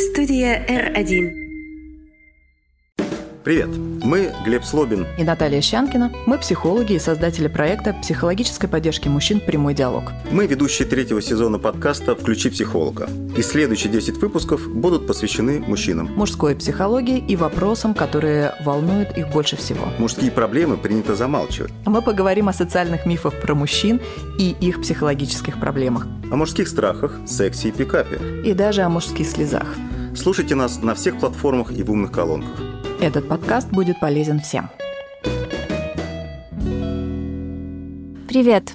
Студия R1. Привет, мы Глеб Слобин и Наталья Щанкина. Мы психологи и создатели проекта психологической поддержки мужчин «Прямой диалог». Мы ведущие третьего сезона подкаста «Включи психолога». И следующие 10 выпусков будут посвящены мужчинам. Мужской психологии и вопросам, которые волнуют их больше всего. Мужские проблемы принято замалчивать. Мы поговорим о социальных мифах про мужчин и их психологических проблемах. О мужских страхах, сексе и пикапе. И даже о мужских слезах. Слушайте нас на всех платформах и в умных колонках. Этот подкаст будет полезен всем. Привет!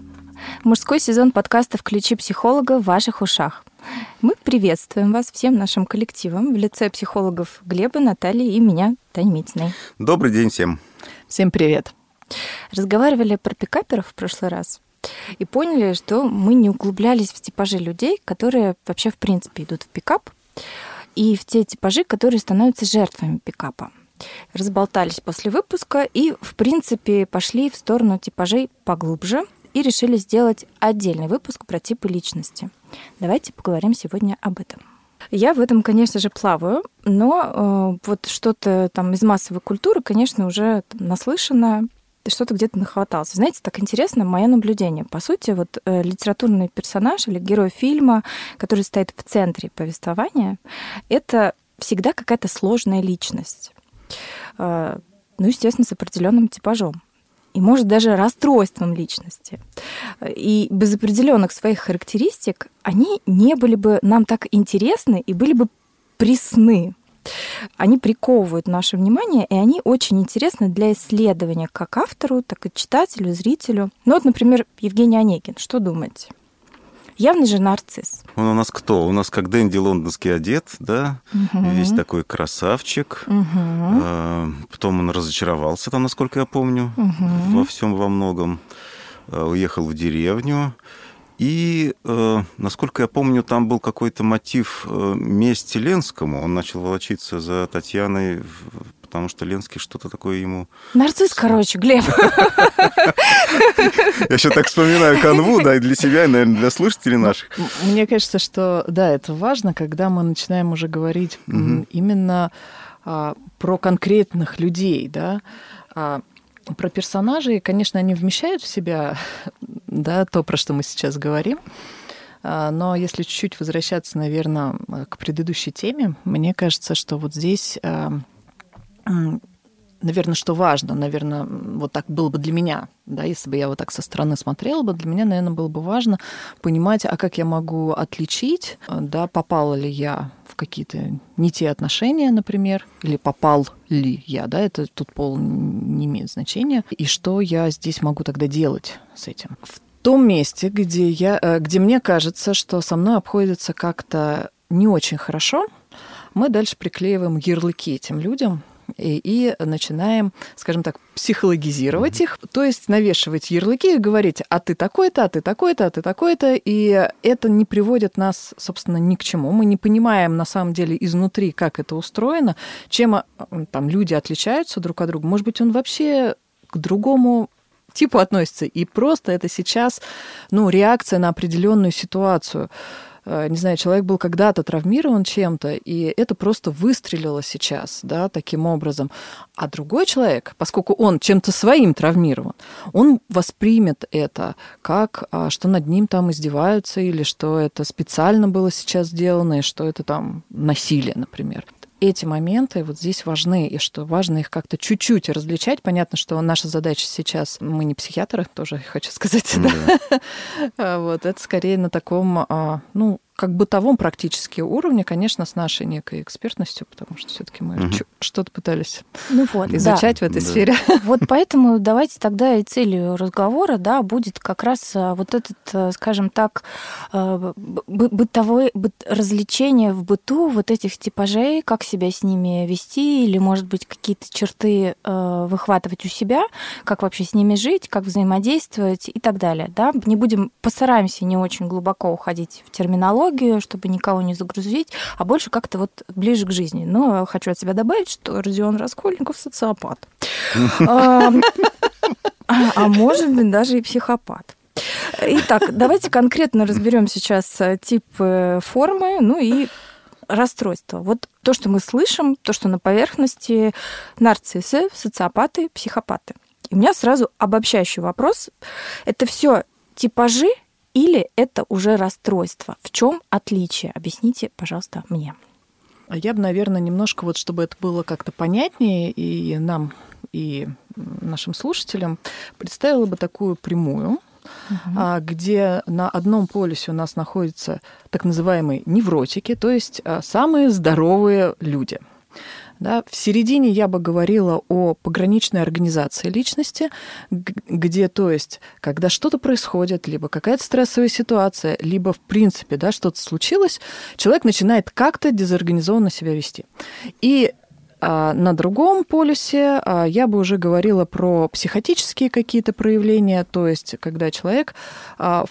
Мужской сезон подкаста «Включи психолога» в ваших ушах. Мы приветствуем вас всем нашим коллективом в лице психологов Глеба, Натальи и меня, Тань Митиной. Добрый день всем. Всем привет. Разговаривали про пикаперов в прошлый раз и поняли, что мы не углублялись в типажи людей, которые вообще в принципе идут в пикап, и в те типажи, которые становятся жертвами пикапа разболтались после выпуска и, в принципе, пошли в сторону типажей поглубже и решили сделать отдельный выпуск про типы личности. Давайте поговорим сегодня об этом. Я в этом, конечно же, плаваю, но э, вот что-то там из массовой культуры, конечно, уже наслышано, что-то где-то нахватался. Знаете, так интересно мое наблюдение. По сути, вот э, литературный персонаж или герой фильма, который стоит в центре повествования, это всегда какая-то сложная личность. Э, ну, естественно, с определенным типажом. И, может, даже расстройством личности. И без определенных своих характеристик они не были бы нам так интересны и были бы пресны. Они приковывают наше внимание, и они очень интересны для исследования как автору, так и читателю, зрителю. Ну вот, например, Евгений Онегин. Что думаете? Явный же нарцисс. Он у нас кто? У нас как Дэнди лондонский одет, да? Угу. Весь такой красавчик. Угу. Потом он разочаровался там, насколько я помню, угу. во всем во многом. А, уехал в деревню. И, э, насколько я помню, там был какой-то мотив э, мести Ленскому. Он начал волочиться за Татьяной потому что Ленский что-то такое ему... Нарцисс, короче, Глеб. Я еще так вспоминаю канву, да, и для себя, и, наверное, для слушателей наших. Мне кажется, что, да, это важно, когда мы начинаем уже говорить именно а, про конкретных людей, да, а, про персонажей, конечно, они вмещают в себя да, то, про что мы сейчас говорим. А, но если чуть-чуть возвращаться, наверное, к предыдущей теме, мне кажется, что вот здесь наверное, что важно, наверное, вот так было бы для меня, да, если бы я вот так со стороны смотрела бы, для меня, наверное, было бы важно понимать, а как я могу отличить, да, попала ли я в какие-то не те отношения, например, или попал ли я, да, это тут пол не имеет значения, и что я здесь могу тогда делать с этим. В том месте, где, я, э, где мне кажется, что со мной обходится как-то не очень хорошо, мы дальше приклеиваем ярлыки этим людям, и, и начинаем, скажем так, психологизировать mm-hmm. их, то есть навешивать ярлыки и говорить, а ты такой-то, а ты такой-то, а ты такой-то, и это не приводит нас, собственно, ни к чему. Мы не понимаем на самом деле изнутри, как это устроено, чем а, там люди отличаются друг от друга. Может быть, он вообще к другому типу относится, и просто это сейчас, ну, реакция на определенную ситуацию. Э, не знаю, человек был когда-то травмирован чем-то, и это просто выстрелило сейчас, да, таким образом. А другой человек, поскольку он чем-то своим травмирован, он воспримет это как, а, что над ним там издеваются, или что это специально было сейчас сделано, и что это там насилие, например эти моменты вот здесь важны, и что важно их как-то чуть-чуть различать. Понятно, что наша задача сейчас, мы не психиатры, тоже хочу сказать, да. да. вот, это скорее на таком, а, ну, как бытовом практически уровне, конечно, с нашей некой экспертностью, потому что все-таки мы угу. что-то пытались ну вот, изучать да. в этой да. сфере. Вот поэтому давайте тогда и целью разговора, да, будет как раз а, вот этот, а, скажем так, а, бытовое развлечение в быту вот этих типажей, как себя с ними вести, или, может быть, какие-то черты выхватывать у себя, как вообще с ними жить, как взаимодействовать и так далее, да. Не будем, постараемся не очень глубоко уходить в терминологию, психологию, чтобы никого не загрузить, а больше как-то вот ближе к жизни. Но хочу от себя добавить, что Родион Раскольников социопат. А, а может быть, даже и психопат. Итак, давайте конкретно разберем сейчас тип формы, ну и расстройства. Вот то, что мы слышим, то, что на поверхности нарциссы, социопаты, психопаты. И у меня сразу обобщающий вопрос. Это все типажи или это уже расстройство? В чем отличие? Объясните, пожалуйста, мне. А я бы, наверное, немножко, вот чтобы это было как-то понятнее и нам, и нашим слушателям, представила бы такую прямую, угу. где на одном полюсе у нас находятся так называемые невротики, то есть а, самые здоровые люди – да? В середине я бы говорила о пограничной организации личности, где, то есть, когда что-то происходит, либо какая-то стрессовая ситуация, либо, в принципе, да, что-то случилось, человек начинает как-то дезорганизованно себя вести. И а на другом полюсе а, я бы уже говорила про психотические какие-то проявления, то есть когда человек а,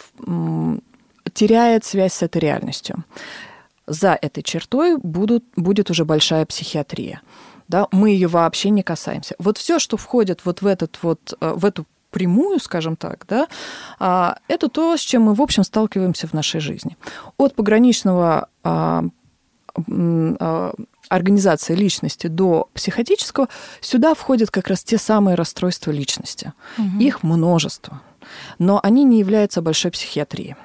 теряет связь с этой реальностью за этой чертой будут, будет уже большая психиатрия. Да, мы ее вообще не касаемся. Вот все, что входит вот в, этот вот, э, в эту прямую, скажем так, да, а, это то, с чем мы, в общем, сталкиваемся в нашей жизни. От пограничного а, а, организации личности до психотического, сюда входят как раз те самые расстройства личности. Угу. Их множество. Но они не являются большой психиатрией.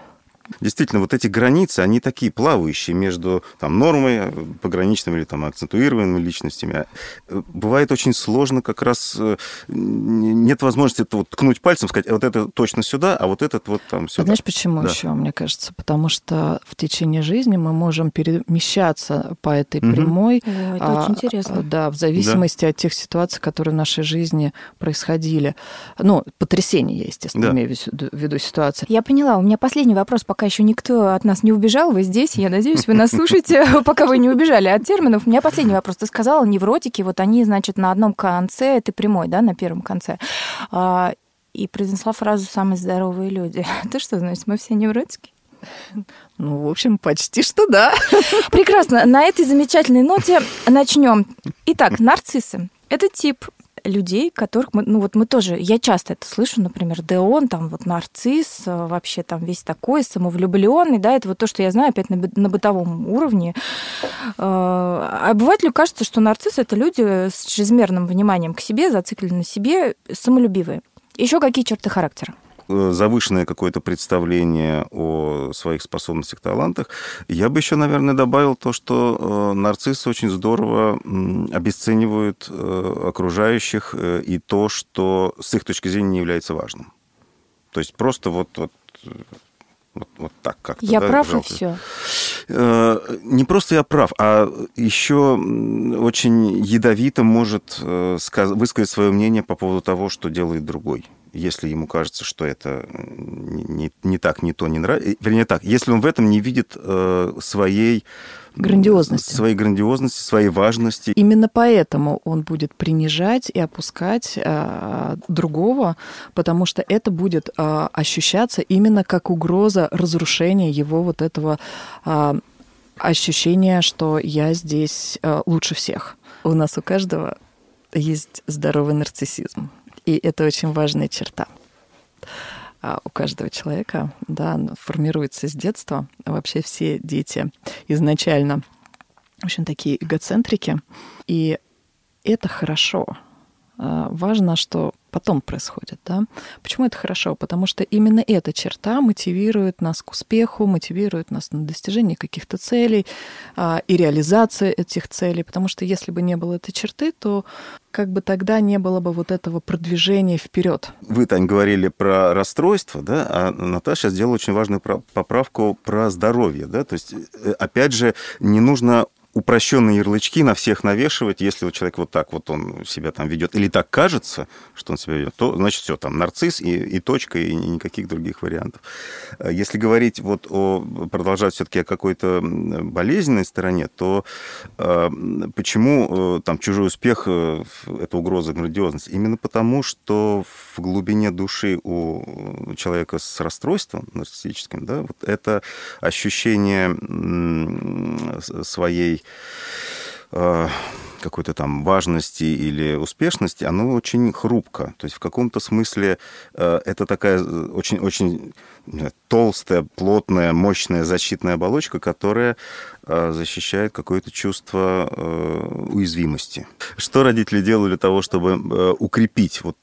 Действительно, вот эти границы, они такие плавающие между там, нормой, пограничными или там, акцентуированными личностями. А, бывает очень сложно как раз... Э, нет возможности это вот ткнуть пальцем, сказать, «А вот это точно сюда, а вот этот вот там сюда. А знаешь, почему да. еще, мне кажется? Потому что в течение жизни мы можем перемещаться по этой угу. прямой. О, это а, очень интересно. Да, в зависимости да. от тех ситуаций, которые в нашей жизни происходили. Ну, потрясения я, естественно, да. имею в виду ситуации. Я поняла. У меня последний вопрос, пока пока еще никто от нас не убежал, вы здесь, я надеюсь, вы нас слушаете, пока вы не убежали от терминов. У меня последний вопрос. Ты сказала, невротики, вот они, значит, на одном конце, это прямой, да, на первом конце а, и произнесла фразу «самые здоровые люди». Ты что, значит, мы все невротики? Ну, в общем, почти что да. Прекрасно. На этой замечательной ноте начнем. Итак, нарциссы. Это тип людей, которых мы, ну вот мы тоже, я часто это слышу, например, да там вот нарцисс, э, вообще там весь такой самовлюбленный, да, это вот то, что я знаю опять на, на бытовом уровне. А обывателю кажется, что нарциссы это люди с чрезмерным вниманием к себе, зациклены на себе, самолюбивые. Еще какие черты характера? Э, завышенное какое-то представление о своих способностях, талантах. Я бы еще, наверное, добавил то, что э, нарциссы очень здорово обесценивают э, окружающих и то, что с их точки зрения не является важным. То есть просто вот, вот вот, вот так как-то. Я да, прав жалко. и все. Не просто я прав, а еще очень ядовито может высказать свое мнение по поводу того, что делает другой если ему кажется, что это не, не так, не то, не нравится. Вернее так, если он в этом не видит э, своей грандиозности. Своей грандиозности, своей важности. Именно поэтому он будет принижать и опускать э, другого, потому что это будет э, ощущаться именно как угроза разрушения его вот этого э, ощущения, что я здесь э, лучше всех. У нас у каждого есть здоровый нарциссизм. И это очень важная черта а у каждого человека, да, формируется с детства. Вообще все дети изначально очень такие эгоцентрики, и это хорошо. А, важно, что потом происходит. Да? Почему это хорошо? Потому что именно эта черта мотивирует нас к успеху, мотивирует нас на достижение каких-то целей а, и реализации этих целей. Потому что если бы не было этой черты, то как бы тогда не было бы вот этого продвижения вперед. Вы, Тань, говорили про расстройство, да, а Наташа сделала очень важную поправку про здоровье, да, то есть, э, опять же, не нужно упрощенные ярлычки на всех навешивать, если вот человек вот так вот он себя там ведет, или так кажется, что он себя ведет, то значит все, там нарцисс и, и точка, и никаких других вариантов. Э, если говорить вот о, продолжать все-таки о какой-то болезненной стороне, то э, почему э, там чужой успех э, это угроза грандиозности? Именно потому, что в глубине души у человека с расстройством нарциссическим, да, вот это ощущение своей Э, какой-то там важности или успешности, оно очень хрупко. То есть в каком-то смысле э, это такая очень-очень толстая, плотная, мощная защитная оболочка, которая Э, защищает какое-то чувство э, уязвимости. Что родители делали для того, чтобы э, укрепить вот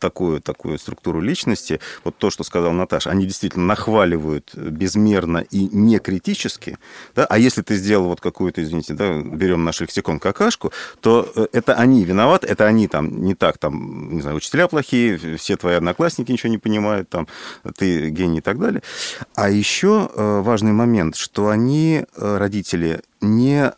такую, такую структуру личности? Вот то, что сказал Наташа, они действительно нахваливают безмерно и не критически, да? а если ты сделал вот какую-то, извините, да, берем наш лексикон какашку, то это они виноваты, это они там не так, там, не знаю, учителя плохие, все твои одноклассники ничего не понимают, там, ты гений и так далее. А еще важный момент, что они, родители, родители не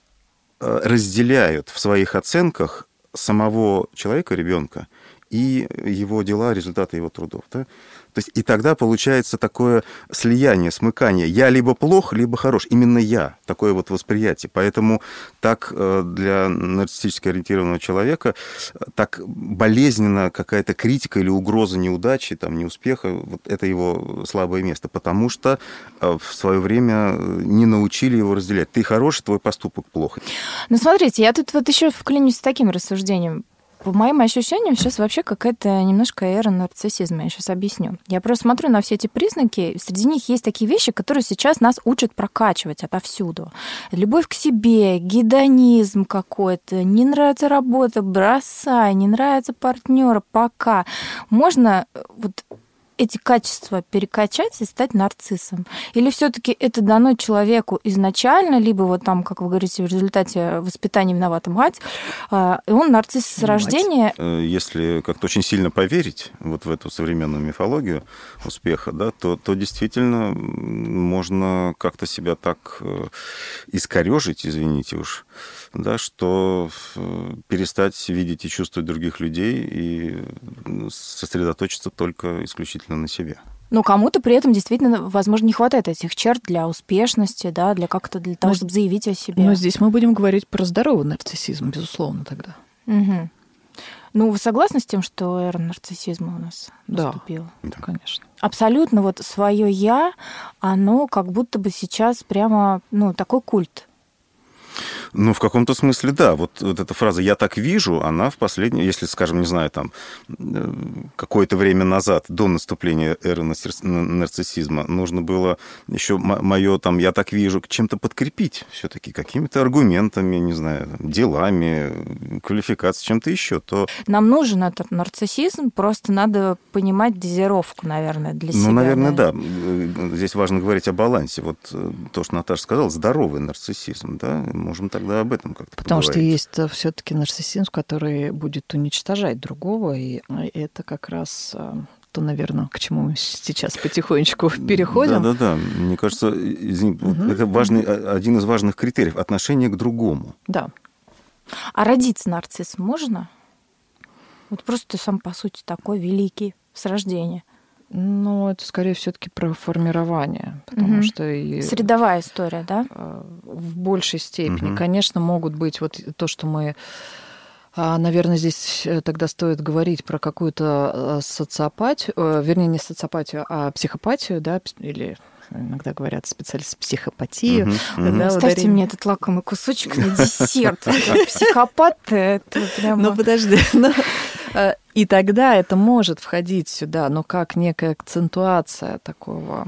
э, разделяют в своих оценках самого человека, ребенка, и его дела, результаты его трудов. Да? То есть и тогда получается такое слияние, смыкание. Я либо плох, либо хорош. Именно я. Такое вот восприятие. Поэтому так э, для нарциссически ориентированного человека э, так болезненно какая-то критика или угроза неудачи, там, неуспеха, вот это его слабое место. Потому что э, в свое время не научили его разделять. Ты хороший, твой поступок плохо. Ну, смотрите, я тут вот еще вклинюсь с таким рассуждением. По моим ощущениям, сейчас вообще какая-то немножко эра нарциссизма. Я сейчас объясню. Я просто смотрю на все эти признаки. Среди них есть такие вещи, которые сейчас нас учат прокачивать отовсюду. Любовь к себе, гедонизм какой-то, не нравится работа, бросай, не нравится партнер, пока. Можно э, вот эти качества перекачать и стать нарциссом? Или все-таки это дано человеку изначально, либо вот там, как вы говорите, в результате воспитания виновата мать, а, и он нарцисс с рождения? Э, если как-то очень сильно поверить вот в эту современную мифологию успеха, да, то, то действительно можно как-то себя так э, искорежить, извините уж, да, что э, перестать видеть и чувствовать других людей и сосредоточиться только исключительно на себе. Но кому-то при этом действительно, возможно, не хватает этих черт для успешности, да, для как-то для того, но, чтобы заявить о себе. Но здесь мы будем говорить про здоровый нарциссизм, безусловно, тогда. Угу. Ну, вы согласны с тем, что эра нарциссизма у нас да, наступила? Да, конечно. Абсолютно вот свое я, оно как будто бы сейчас прямо, ну, такой культ ну, в каком-то смысле, да. Вот, вот эта фраза «я так вижу», она в последнее, если, скажем, не знаю, там, э, какое-то время назад, до наступления эры нарциссизма, нужно было еще мое, там, «я так вижу» чем-то подкрепить все-таки, какими-то аргументами, не знаю, делами, квалификацией, чем-то еще, то... Нам нужен этот нарциссизм, просто надо понимать дозировку, наверное, для ну, себя. Ну, наверное, да. да. Здесь важно говорить о балансе. Вот э, то, что Наташа сказала, здоровый нарциссизм, да, можем тогда об этом как-то Потому поговорить. что есть э, все-таки нарциссизм, который будет уничтожать другого, и э, это как раз э, то, наверное, к чему мы сейчас потихонечку переходим. Да, да, да. Мне кажется, извини, угу. это важный, один из важных критериев отношение к другому. Да. А родиться нарцисс можно? Вот просто ты сам, по сути, такой великий с рождения. Ну, это скорее все-таки про формирование, потому угу. что и средовая история, да? Э, в большей степени, угу. конечно, могут быть вот то, что мы а, Наверное, здесь э, тогда стоит говорить про какую-то э, социопатию, вернее, не социопатию, а психопатию, да, или иногда говорят специалист психопатию. Uh-huh. Да, Ставьте ударение... мне этот лакомый кусочек на десерт. Психопат это прямо... Ну, подожди. И тогда это может входить сюда, но как некая акцентуация такого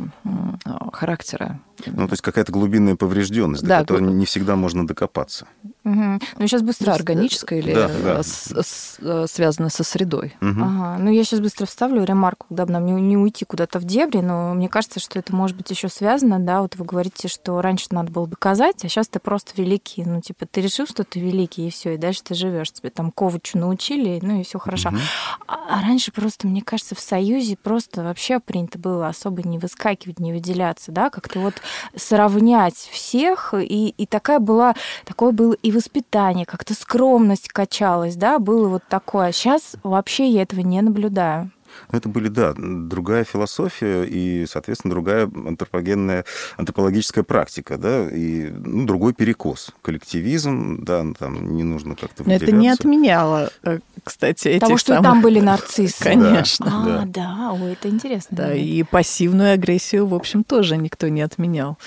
характера. Ну, то есть какая-то глубинная поврежденность, да, до которой глуб... не всегда можно докопаться. Угу. Ну, сейчас быстро... Органическая или да, да. С, с, э, связанная со средой. Угу. Ага. Ну, я сейчас быстро вставлю ремарку, дабы нам не, не уйти куда-то в дебри, но мне кажется, что это может быть еще связано, да, вот вы говорите, что раньше надо было доказать, а сейчас ты просто великий. Ну, типа, ты решил, что ты великий, и все, и дальше ты живешь. Тебе там ковачу научили, ну, и все хорошо. Угу. А раньше просто, мне кажется, в Союзе просто вообще принято было особо не выскакивать, не выделяться, да, как-то вот сравнять всех, и, и такая была, такое было и воспитание, как-то скромность качалась, да, было вот такое. Сейчас вообще я этого не наблюдаю. Ну, это были, да, другая философия и, соответственно, другая антропогенная, антропологическая практика, да, и ну, другой перекос. Коллективизм, да, ну, там не нужно как-то Но это не отменяло, э, кстати, этих Того, что самых... там были нарциссы. Конечно. Да. А, да, ой, это интересно. Да, и пассивную агрессию, в общем, тоже никто не отменял.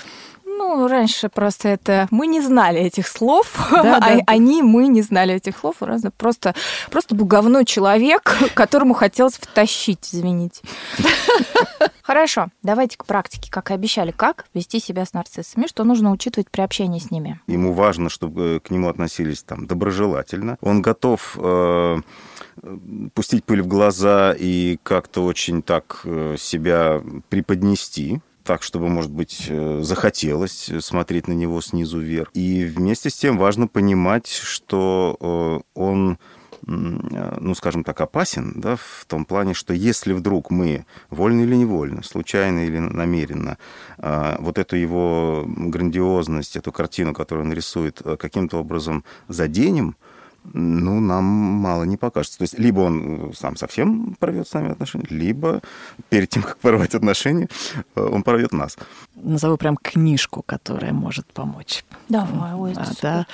Ну, раньше просто это... Мы не знали этих слов, да, а да. они, мы не знали этих слов. Просто, просто был говно человек, которому хотелось втащить, извините. Хорошо, давайте к практике, как и обещали. Как вести себя с нарциссами, что нужно учитывать при общении с ними? Ему важно, чтобы к нему относились там доброжелательно. Он готов э, пустить пыль в глаза и как-то очень так э, себя преподнести так, чтобы, может быть, э, захотелось смотреть на него снизу вверх. И вместе с тем важно понимать, что э, он ну, скажем так, опасен, да, в том плане, что если вдруг мы, вольно или невольно, случайно или намеренно, а, вот эту его грандиозность, эту картину, которую он рисует, каким-то образом заденем, ну, нам мало не покажется. То есть либо он сам совсем порвет с нами отношения, либо перед тем, как порвать отношения, он порвет нас. Назову прям книжку, которая может помочь. Давай, ой, а, да.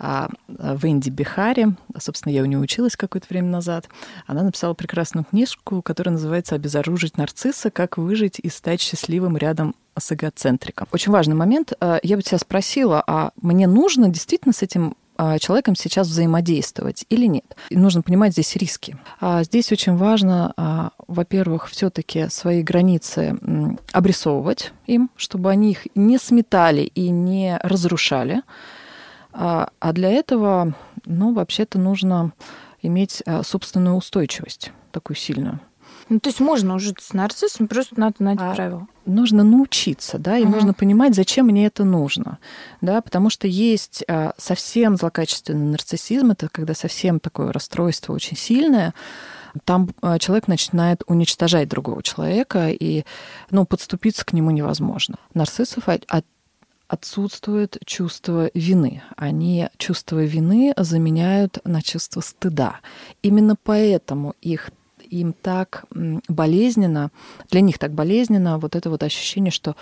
А Венди Бихари, собственно, я у нее училась какое-то время назад, она написала прекрасную книжку, которая называется «Обезоружить нарцисса. Как выжить и стать счастливым рядом с эгоцентриком». Очень важный момент. А, я бы тебя спросила, а мне нужно действительно с этим человеком сейчас взаимодействовать или нет. И нужно понимать здесь риски. А здесь очень важно, а, во-первых, все-таки свои границы обрисовывать им, чтобы они их не сметали и не разрушали. А, а для этого, ну, вообще-то нужно иметь собственную устойчивость такую сильную. Ну, то есть можно уже с нарциссом, просто надо знать а, правила. Нужно научиться, да, и uh нужно понимать, зачем мне это нужно, да, потому что есть а, совсем злокачественный нарциссизм, это когда совсем такое расстройство очень сильное, там а, человек начинает уничтожать другого человека, и, ну, подступиться к нему невозможно. Нарциссов от, отсутствует чувство вины. Они чувство вины заменяют на чувство стыда. Именно поэтому их им так болезненно, для них так болезненно вот это вот ощущение, что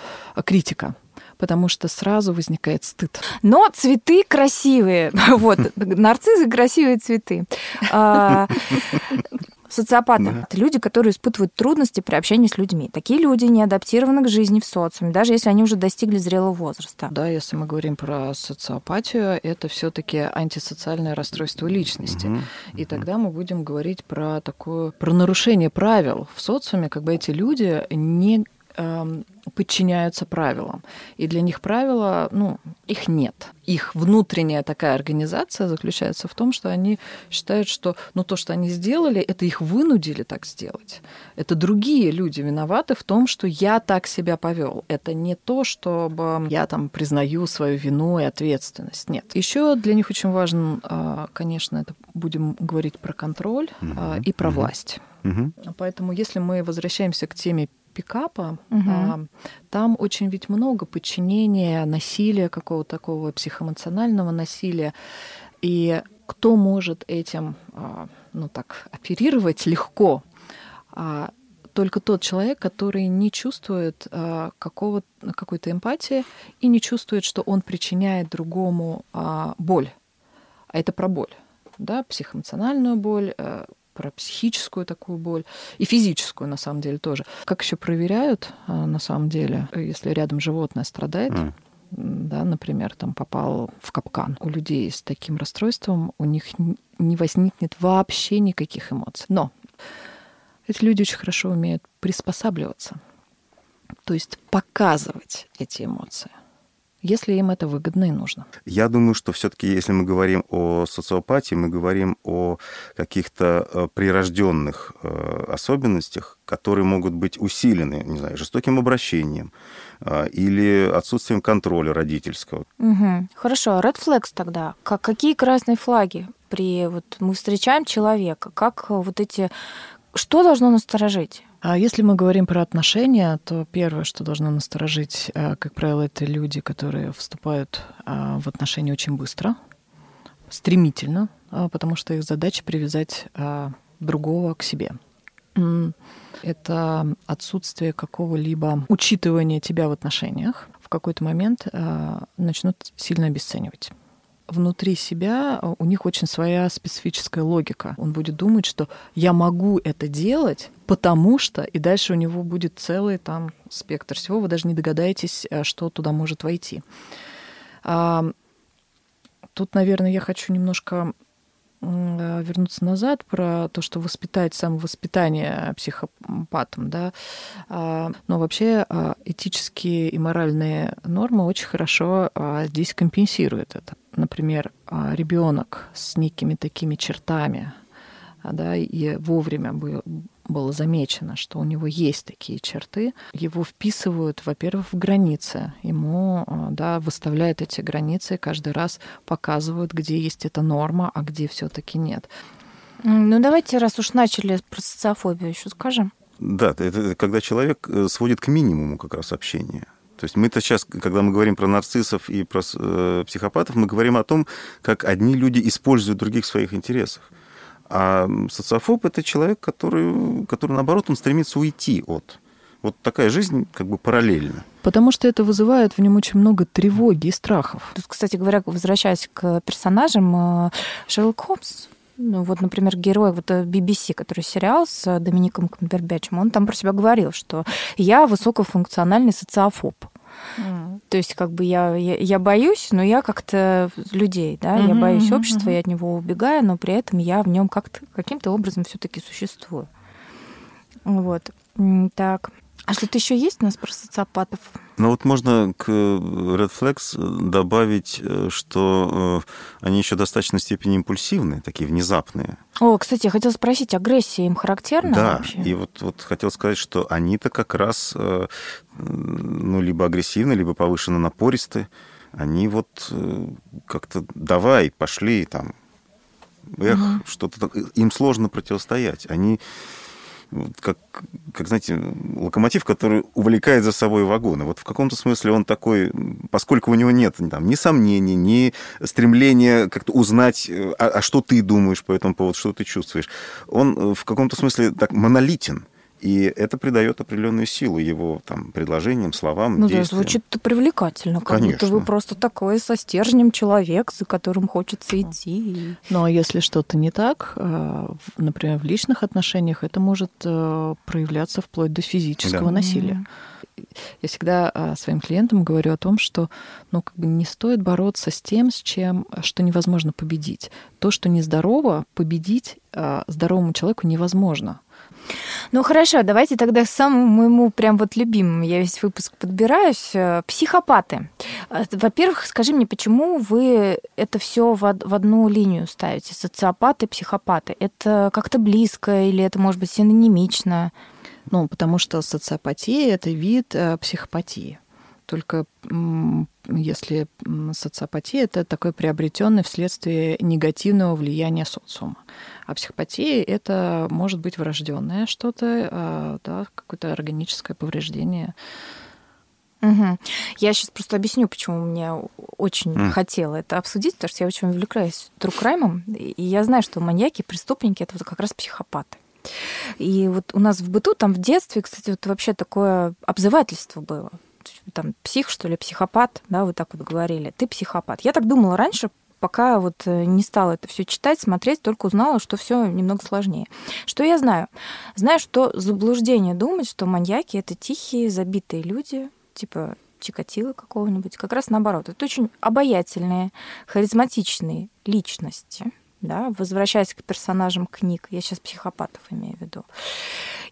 критика, потому что сразу возникает стыд. Но цветы красивые. Вот, нарциссы красивые цветы. Социопаты да. это люди, которые испытывают трудности при общении с людьми. Такие люди не адаптированы к жизни в социуме, даже если они уже достигли зрелого возраста. Да, если мы говорим про социопатию, это все-таки антисоциальное расстройство личности. Угу. И тогда мы будем говорить про такое про нарушение правил в социуме, как бы эти люди не подчиняются правилам. И для них правила, ну, их нет. Их внутренняя такая организация заключается в том, что они считают, что ну, то, что они сделали, это их вынудили так сделать. Это другие люди виноваты в том, что я так себя повел. Это не то, чтобы я там признаю свою вину и ответственность. Нет. Еще для них очень важен, а, конечно, это будем говорить про контроль угу. и про угу. власть. Угу. Поэтому, если мы возвращаемся к теме пикапа, угу. там очень ведь много подчинения, насилия, какого-то такого психоэмоционального насилия. И кто может этим, а, ну так, оперировать легко? А, только тот человек, который не чувствует какого, какой-то эмпатии и не чувствует, что он причиняет другому боль. А это про боль, да, психоэмоциональную боль, э, про психическую такую боль и физическую, на самом деле, тоже. Как еще проверяют, а, на самом деле, если рядом животное страдает, mm. да, например, там попал в капкан. У людей с таким расстройством у них не возникнет вообще никаких эмоций. Но эти люди очень хорошо умеют приспосабливаться, то есть показывать эти эмоции если им это выгодно и нужно. Я думаю, что все-таки, если мы говорим о социопатии, мы говорим о каких-то э, прирожденных э, особенностях, которые могут быть усилены, не знаю, жестоким обращением э, или отсутствием контроля родительского. Угу. Хорошо, red flags тогда. Как, какие красные флаги при вот мы встречаем человека? Как вот эти что должно насторожить? А если мы говорим про отношения, то первое, что должно насторожить, э, как правило, это люди, которые вступают а, в отношения очень быстро, стремительно, а, потому что их задача привязать а, другого к себе. Это отсутствие какого-либо учитывания тебя в отношениях. В какой-то момент начнут сильно обесценивать внутри себя у них очень своя специфическая логика. Он будет думать, что я могу это делать, потому что, и дальше у него будет целый там спектр всего, вы даже не догадаетесь, э, что туда может войти. А, тут, наверное, я хочу немножко вернуться назад про то, что воспитать самовоспитание психопатом, да, а, но вообще а, этические и моральные нормы очень хорошо здесь компенсируют это. Например, ребенок с некими такими чертами, да, и вовремя было замечено, что у него есть такие черты, его вписывают, во-первых, в границы. Ему а, да, выставляют эти границы, каждый раз показывают, где есть эта норма, а где все-таки нет. Ну давайте, раз уж начали про социофобию, еще скажем. Да, это когда человек э, сводит к минимуму как раз общение. То есть мы-то сейчас, когда мы говорим про нарциссов и про э, психопатов, мы говорим о том, как одни люди используют других в своих интересах. А социофоб – это человек, который, который, наоборот, он стремится уйти от. Вот такая жизнь как бы параллельна. Потому что это вызывает в нем очень много тревоги и страхов. Тут, кстати говоря, возвращаясь к персонажам, э, Шерлок Холмс ну, вот, например, герой вот BBC, который сериал с Домиником Камбербэтчем, он там про себя говорил, что я высокофункциональный социофоб. Mm. То есть, как бы я, я, я боюсь, но я как-то людей, да, mm-hmm, я боюсь общества, mm-hmm. я от него убегаю, но при этом я в нем как-то каким-то образом все-таки существую. Вот. Так. А что-то еще есть у нас про социопатов? Ну вот можно к Red Flags добавить, э, что э, они еще в достаточной степени импульсивные, такие внезапные. О, кстати, я хотела спросить, агрессия им характерна да, вообще? и вот, вот хотел сказать, что они-то как раз э, ну, либо агрессивны, либо повышенно напористы. Они вот как-то давай, пошли там, эх, угу. что-то им сложно противостоять. Они как, как, знаете, локомотив, который увлекает за собой вагоны. Вот в каком-то смысле он такой, поскольку у него нет там, ни сомнений, ни стремления как-то узнать, а, а что ты думаешь по этому поводу, что ты чувствуешь, он в каком-то смысле так монолитен. И это придает определенную силу его там, предложениям, словам, ну, действиям. да, звучит привлекательно. Как Конечно. будто вы просто такой со стержнем человек, за которым хочется идти. Ну, а если что-то не так, э, например, в личных отношениях, это может э, проявляться вплоть до физического да. насилия. Я всегда э, своим клиентам говорю о том, что ну, как бы не стоит бороться с тем, с чем, что невозможно победить. То, что нездорово, победить здоровому человеку невозможно. Ну хорошо, давайте тогда к самому моему прям вот любимому, я весь выпуск подбираюсь, э, психопаты. Э, во-первых, скажи мне, почему вы это все в одну линию ставите? Социопаты, психопаты. Это как-то близко или это может быть синонимично? Ну, потому что социопатия – это вид э, психопатии. Только если социопатия – это такое приобретенное вследствие негативного влияния социума. А психопатия – это может быть врожденное что-то, а, да, какое-то органическое повреждение. Угу. Я сейчас просто объясню, почему мне очень mm. хотела это обсудить, потому что я очень увлекаюсь true crime ом, и я знаю, что маньяки, преступники – это вот как раз психопаты. И вот у нас в быту, там в детстве, кстати, вот вообще такое обзывательство было там псих, что ли, психопат, да, вот так вот говорили, ты психопат. Я так думала раньше, пока вот э, не стала это все читать, смотреть, только узнала, что все немного сложнее. Что я знаю? Знаю, что заблуждение думать, что маньяки это тихие, забитые люди, типа Чикатило какого-нибудь. Как раз наоборот. Это очень обаятельные, харизматичные личности, да, возвращаясь к персонажам книг, я сейчас психопатов имею в виду.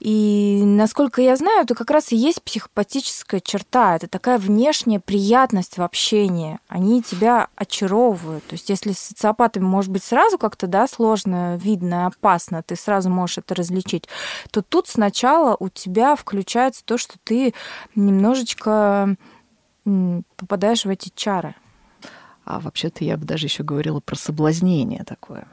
И насколько я знаю, это как раз и есть психопатическая черта. Это такая внешняя приятность в общении. Они тебя очаровывают. То есть если с социопатами, может быть, сразу как-то да, сложно, видно, опасно, ты сразу можешь это различить, то тут сначала у тебя включается то, что ты немножечко попадаешь в эти чары. А вообще-то я бы даже еще говорила про соблазнение такое.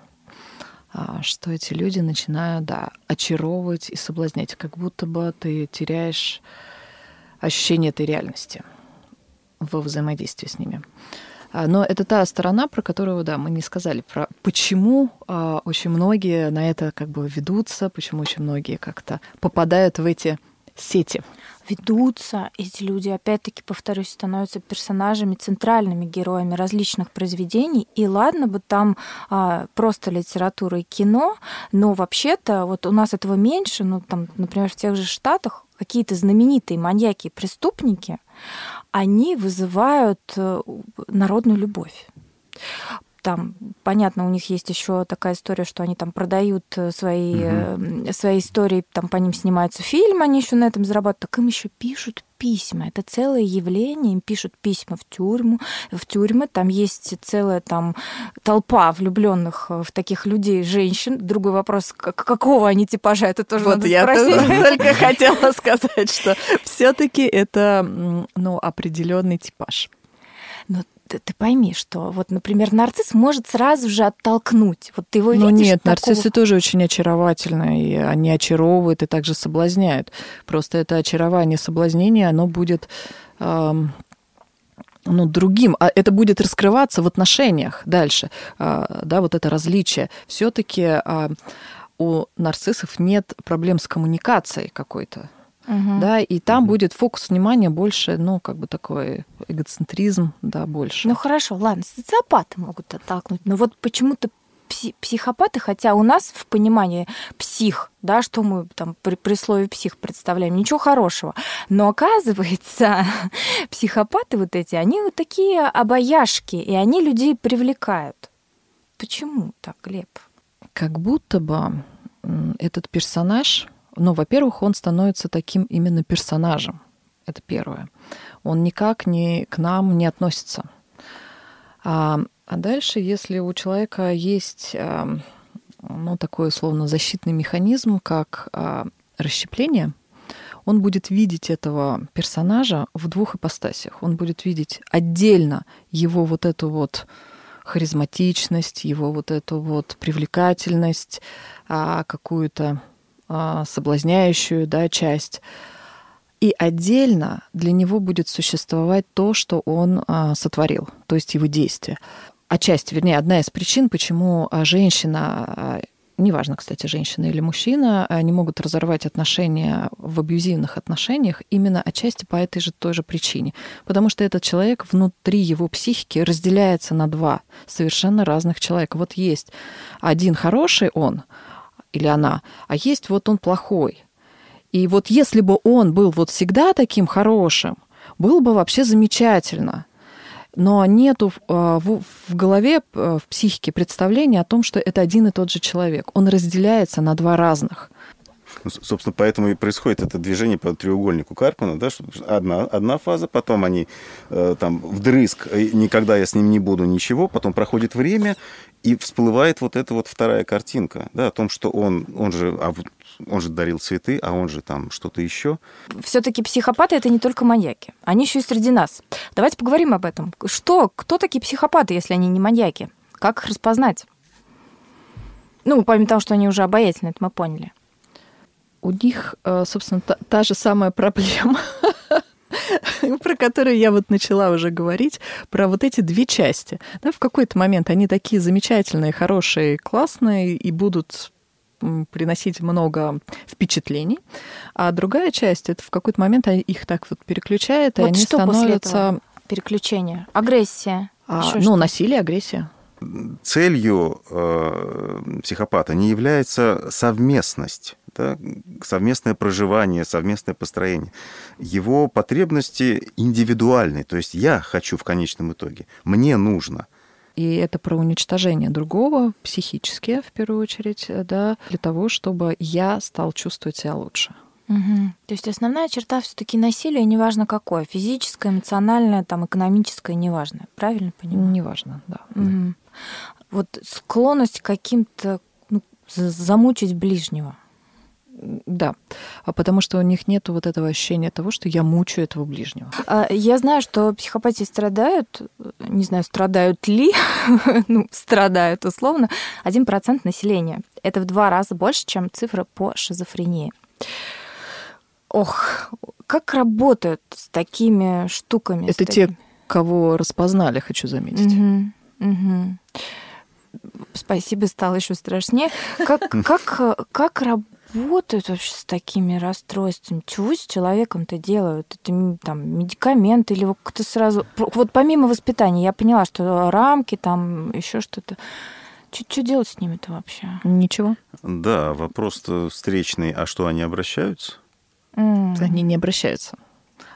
А, что эти люди начинают, да, очаровывать и соблазнять, как будто бы ты теряешь ощущение этой реальности во взаимодействии с ними. А, но это та сторона, про которую, да, мы не сказали, про почему а, очень многие на это как бы ведутся, почему очень многие как-то попадают в эти сети ведутся эти люди, опять-таки, повторюсь, становятся персонажами, центральными героями различных произведений. И ладно бы там а, просто литература и кино, но вообще-то вот у нас этого меньше, ну там, например, в тех же Штатах какие-то знаменитые маньяки и преступники, они вызывают э, народную любовь. Там, понятно, у них есть еще такая история, что они там продают э, свои, угу. свои истории, там по ним снимаются фильмы, они еще на этом зарабатывают, так им еще пишут письма. Это целое явление, им пишут письма в тюрьму, в тюрьмы, там есть целая там толпа влюбленных в таких людей, женщин. Другой вопрос, какого они типажа, это тоже вот надо я спросить. только хотела сказать, что все-таки это ну, определенный типаж. Но ты, ты пойми, что вот, например, нарцисс может сразу же оттолкнуть. Вот ты его ну, видишь. нет, такого... нарциссы тоже очень очаровательны, и они очаровывают и также соблазняют. Просто это очарование, соблазнение, оно будет эм, ну, другим, а это будет раскрываться в отношениях дальше, а, да, вот это различие. Все-таки а, у нарциссов нет проблем с коммуникацией какой-то угу. да, и там угу. будет фокус внимания больше, ну, как бы такой эгоцентризм, да, больше. Ну хорошо, ладно, социопаты могут оттолкнуть, но вот почему-то психопаты, хотя у нас в понимании псих, да, что мы там при, при слове псих представляем, ничего хорошего. Но оказывается, психопаты вот эти, они вот такие обаяшки, и они людей привлекают. Почему так, Глеб? Как будто бы этот персонаж ну, во-первых, он становится таким именно персонажем. Это первое. Он никак не к нам не относится. А, а дальше, если у человека есть а, ну, такой условно защитный механизм, как а, расщепление, он будет видеть этого персонажа в двух ипостасях. Он будет видеть отдельно его вот эту вот харизматичность, его вот эту вот привлекательность, а, какую-то соблазняющую да, часть. И отдельно для него будет существовать то, что он а, сотворил, то есть его действие. А часть, вернее, одна из причин, почему а, женщина неважно, кстати, женщина или мужчина, они могут разорвать отношения в абьюзивных отношениях именно отчасти по этой же той же причине. Потому что этот человек внутри его психики разделяется на два совершенно разных человека. Вот есть один хороший он, или она, а есть вот он плохой. И вот если бы он был вот всегда таким хорошим, было бы вообще замечательно. Но нету а, в, в голове, а, в психике представления о том, что это один и тот же человек. Он разделяется на два разных. Ну, собственно, поэтому и происходит это движение по треугольнику Карпмана, да, одна, одна фаза, потом они э, там вдрызг, э, никогда я с ним не буду, ничего, потом проходит время, и всплывает вот эта вот вторая картинка, да, о том, что он, он же, а он же дарил цветы, а он же там что-то еще. Все-таки психопаты это не только маньяки, они еще и среди нас. Давайте поговорим об этом. Что, кто такие психопаты, если они не маньяки? Как их распознать? Ну, помимо того, что они уже обаятельны, это мы поняли. У них, э, собственно, та, та же самая проблема про которые я вот начала уже говорить, про вот эти две части. Да, в какой-то момент они такие замечательные, хорошие, классные и будут приносить много впечатлений, а другая часть это в какой-то момент их так вот переключает, вот и они что становятся переключение, агрессия, а, ну что? насилие, агрессия. Целью э, психопата не является совместность да, совместное проживание, совместное построение. Его потребности индивидуальны, то есть я хочу в конечном итоге, мне нужно. И это про уничтожение другого психически, в первую очередь, да, для того, чтобы я стал чувствовать себя лучше. Угу. То есть основная черта все-таки насилия, неважно какое, физическое, эмоциональное, там, экономическое, неважно, правильно понимаю? Неважно, да. Угу. Вот склонность каким-то ну, замучить ближнего. Да, а потому что у них нет вот этого ощущения того, что я мучаю этого ближнего. А, я знаю, что психопатии страдают, не знаю, страдают ли, ну, страдают условно, 1% населения. Это в два раза больше, чем цифра по шизофрении. Ох, как работают с такими штуками? Это те, такими? кого распознали, хочу заметить. Угу, угу. Спасибо, стало еще страшнее. Как, как, как работают вообще с такими расстройствами? Чего с человеком-то делают? Это там медикаменты или вот кто сразу... Вот помимо воспитания я поняла, что рамки там, еще что-то. Что делать с ними-то вообще? Ничего. Да, вопрос встречный. А что, они обращаются? Mm. Они не обращаются.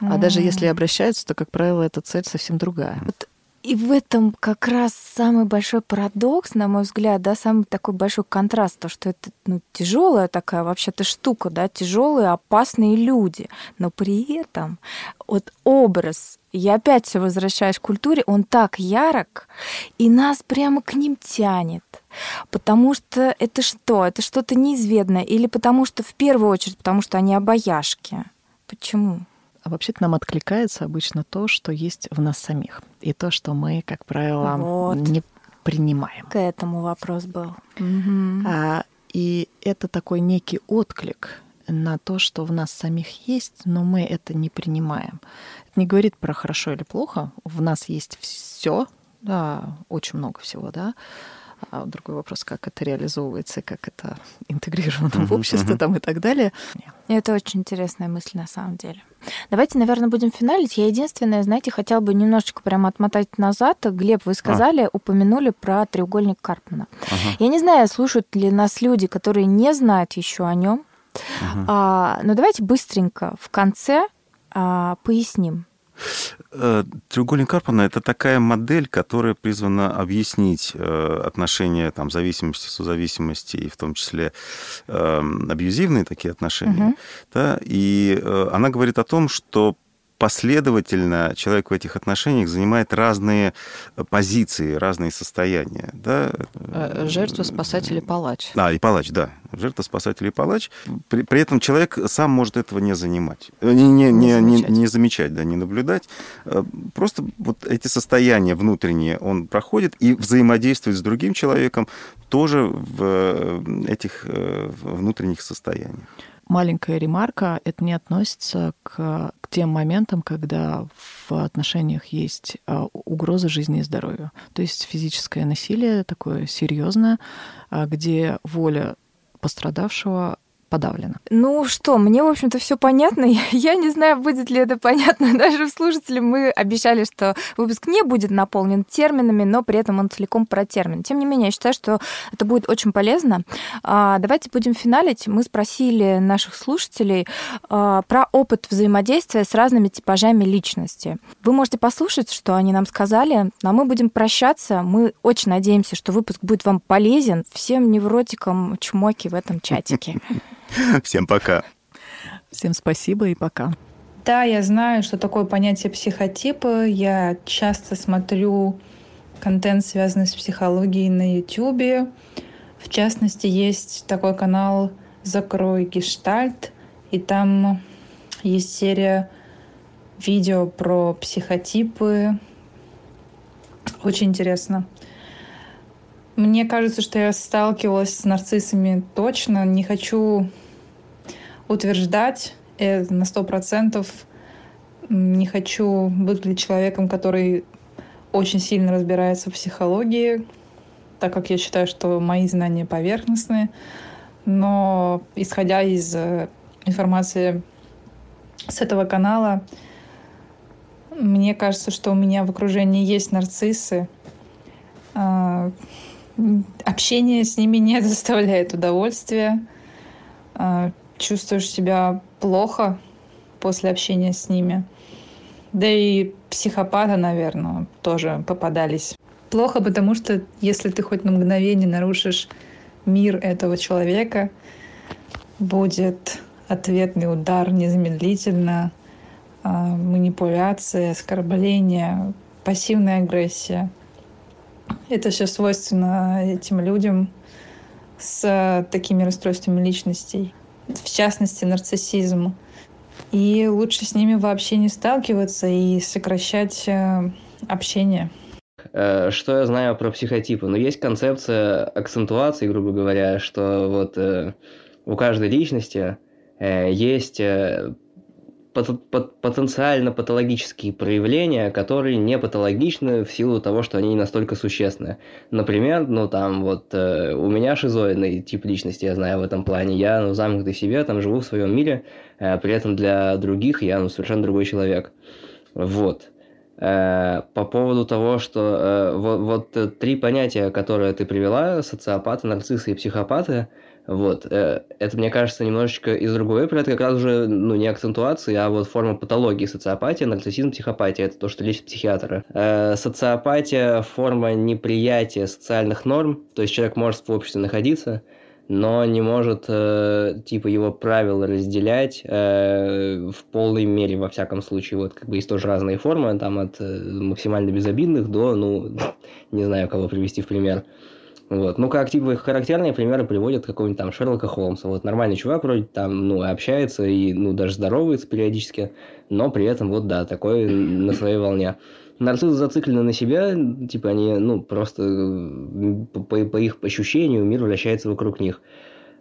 Mm. А даже если обращаются, то, как правило, эта цель совсем другая. Вот И в этом как раз самый большой парадокс, на мой взгляд, да, самый такой большой контраст, то, что это ну, тяжелая такая вообще-то штука, да, тяжелые, опасные люди, но при этом вот образ, я опять все возвращаюсь к культуре, он так ярок, и нас прямо к ним тянет. Потому что это что? Это что-то неизведанное? Или потому что, в первую очередь, потому что они обаяшки? Почему? А вообще-то нам откликается обычно то, что есть в нас самих. И то, что мы, как правило, вот. не принимаем. К этому вопрос был. Угу. А, и это такой некий отклик на то, что в нас самих есть, но мы это не принимаем. Это не говорит про хорошо или плохо. В нас есть все, да, очень много всего, да. А другой вопрос, как это реализовывается, как это интегрировано в общество там и так далее. Это очень интересная мысль на самом деле. Давайте, наверное, будем финалить. Я единственное, знаете, хотела бы немножечко прямо отмотать назад. Глеб, вы сказали, а. упомянули про треугольник Карпмана. Ага. Я не знаю, слушают ли нас люди, которые не знают еще о нем. Ага. А, но давайте быстренько в конце а, поясним. Э, треугольник Карпана – это такая модель, которая призвана объяснить э, отношения там, зависимости, созависимости, и в том числе эм, абьюзивные такие отношения. Угу. Да? И э, она говорит о том, что последовательно человек в этих отношениях занимает разные позиции, разные состояния. Да? Э, жертва, спасатель и палач. А, и палач, да. Жертва, спасатель и палач. При, при этом человек сам может этого не занимать. Не, не, не, не, замечать. не, не замечать, да, не наблюдать. Э, просто вот эти состояния внутренние он проходит и взаимодействует с другим человеком тоже в э, этих внутренних состояниях маленькая ремарка, это не относится к, к тем моментам, когда в отношениях есть а, угроза жизни и здоровью. То есть физическое насилие такое серьезное, а, где воля пострадавшего подавлено. Ну что, мне, в общем-то, все понятно. Я не знаю, будет ли это понятно даже в слушателям. Мы обещали, что выпуск не будет наполнен терминами, но при этом он целиком про термин. Тем не менее, я считаю, что это будет очень полезно. А, давайте будем финалить. Мы спросили наших слушателей а, про опыт взаимодействия с разными типажами личности. Вы можете послушать, что они нам сказали, а мы будем прощаться. Мы очень надеемся, что выпуск будет вам полезен. Всем невротикам чмоки в этом чатике. Всем пока. Всем спасибо и пока. Да, я знаю, что такое понятие психотипы. Я часто смотрю контент, связанный с психологией на YouTube. В частности, есть такой канал «Закрой гештальт», и там есть серия видео про психотипы. Очень интересно. Мне кажется, что я сталкивалась с нарциссами точно. Не хочу утверждать это на сто процентов. Не хочу выглядеть человеком, который очень сильно разбирается в психологии, так как я считаю, что мои знания поверхностные. Но исходя из э, информации с этого канала, мне кажется, что у меня в окружении есть нарциссы, а, Общение с ними не доставляет удовольствия. А, чувствуешь себя плохо после общения с ними. Да и психопаты, наверное, тоже попадались. Плохо, потому что если ты хоть на мгновение нарушишь мир этого человека, будет ответный удар незамедлительно, а, манипуляция, оскорбление, пассивная агрессия – это все свойственно этим людям с такими расстройствами личностей, в частности, нарциссизм. И лучше с ними вообще не сталкиваться и сокращать э, общение. Э, что я знаю про психотипы? Ну, есть концепция акцентуации, грубо говоря, что вот э, у каждой личности есть потенциально патологические проявления, которые не патологичны в силу того, что они не настолько существенны. Например, ну там вот э, у меня шизоидный тип личности, я знаю в этом плане. Я ну, замкнутый в себе, там живу в своем мире, э, при этом для других я ну, совершенно другой человек. Вот. Э, по поводу того, что э, вот, вот э, три понятия, которые ты привела, социопаты, нарциссы и психопаты, вот, это, мне кажется, немножечко из другой оперы, как раз уже, ну, не акцентуации, а вот форма патологии, социопатия, нарциссизм, психопатия, это то, что лечит психиатры. Социопатия – форма неприятия социальных норм, то есть человек может в обществе находиться, но не может э, типа его правила разделять э, в полной мере во всяком случае. Вот как бы есть тоже разные формы там от э, максимально безобидных до ну не знаю кого привести в пример. Вот. Ну как типа характерные примеры приводят какого-нибудь там Шерлока Холмса. Вот нормальный чувак вроде там ну общается и ну даже здоровается периодически но при этом вот да такой на своей волне нарциссы зациклены на себя, типа они, ну, просто по, по их ощущению мир вращается вокруг них.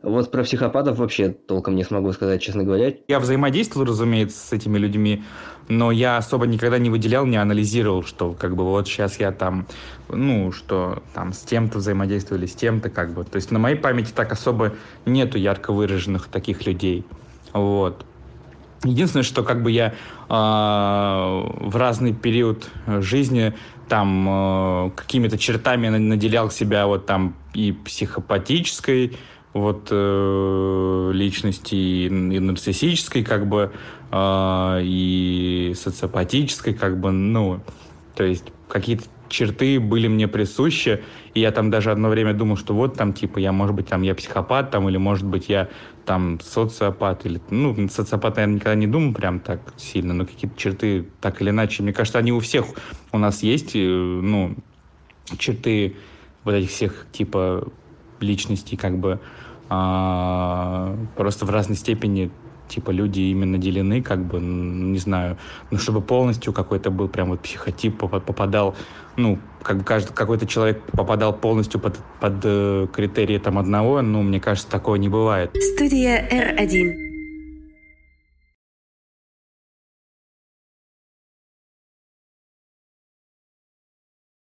Вот про психопатов вообще толком не смогу сказать, честно говоря. Я взаимодействовал, разумеется, с этими людьми, но я особо никогда не выделял, не анализировал, что как бы вот сейчас я там, ну, что там с тем-то взаимодействую или с тем-то как бы. То есть на моей памяти так особо нету ярко выраженных таких людей. Вот. Единственное, что как бы я э, в разный период жизни там э, какими-то чертами наделял себя вот там и психопатической вот э, личности, и, и нарциссической как бы, э, и социопатической как бы, ну, то есть какие-то черты были мне присущи, и я там даже одно время думал, что вот там, типа, я, может быть, там, я психопат, там, или, может быть, я там социопат, или, ну, социопат, наверное, никогда не думал прям так сильно, но какие-то черты так или иначе, мне кажется, они у всех у нас есть, ну, черты вот этих всех, типа, личностей, как бы, а, просто в разной степени типа люди именно делены, как бы, не знаю, ну, чтобы полностью какой-то был прям вот психотип попадал, ну, как бы каждый, какой-то человек попадал полностью под, под э, критерии там одного, ну, мне кажется, такого не бывает. Студия R1.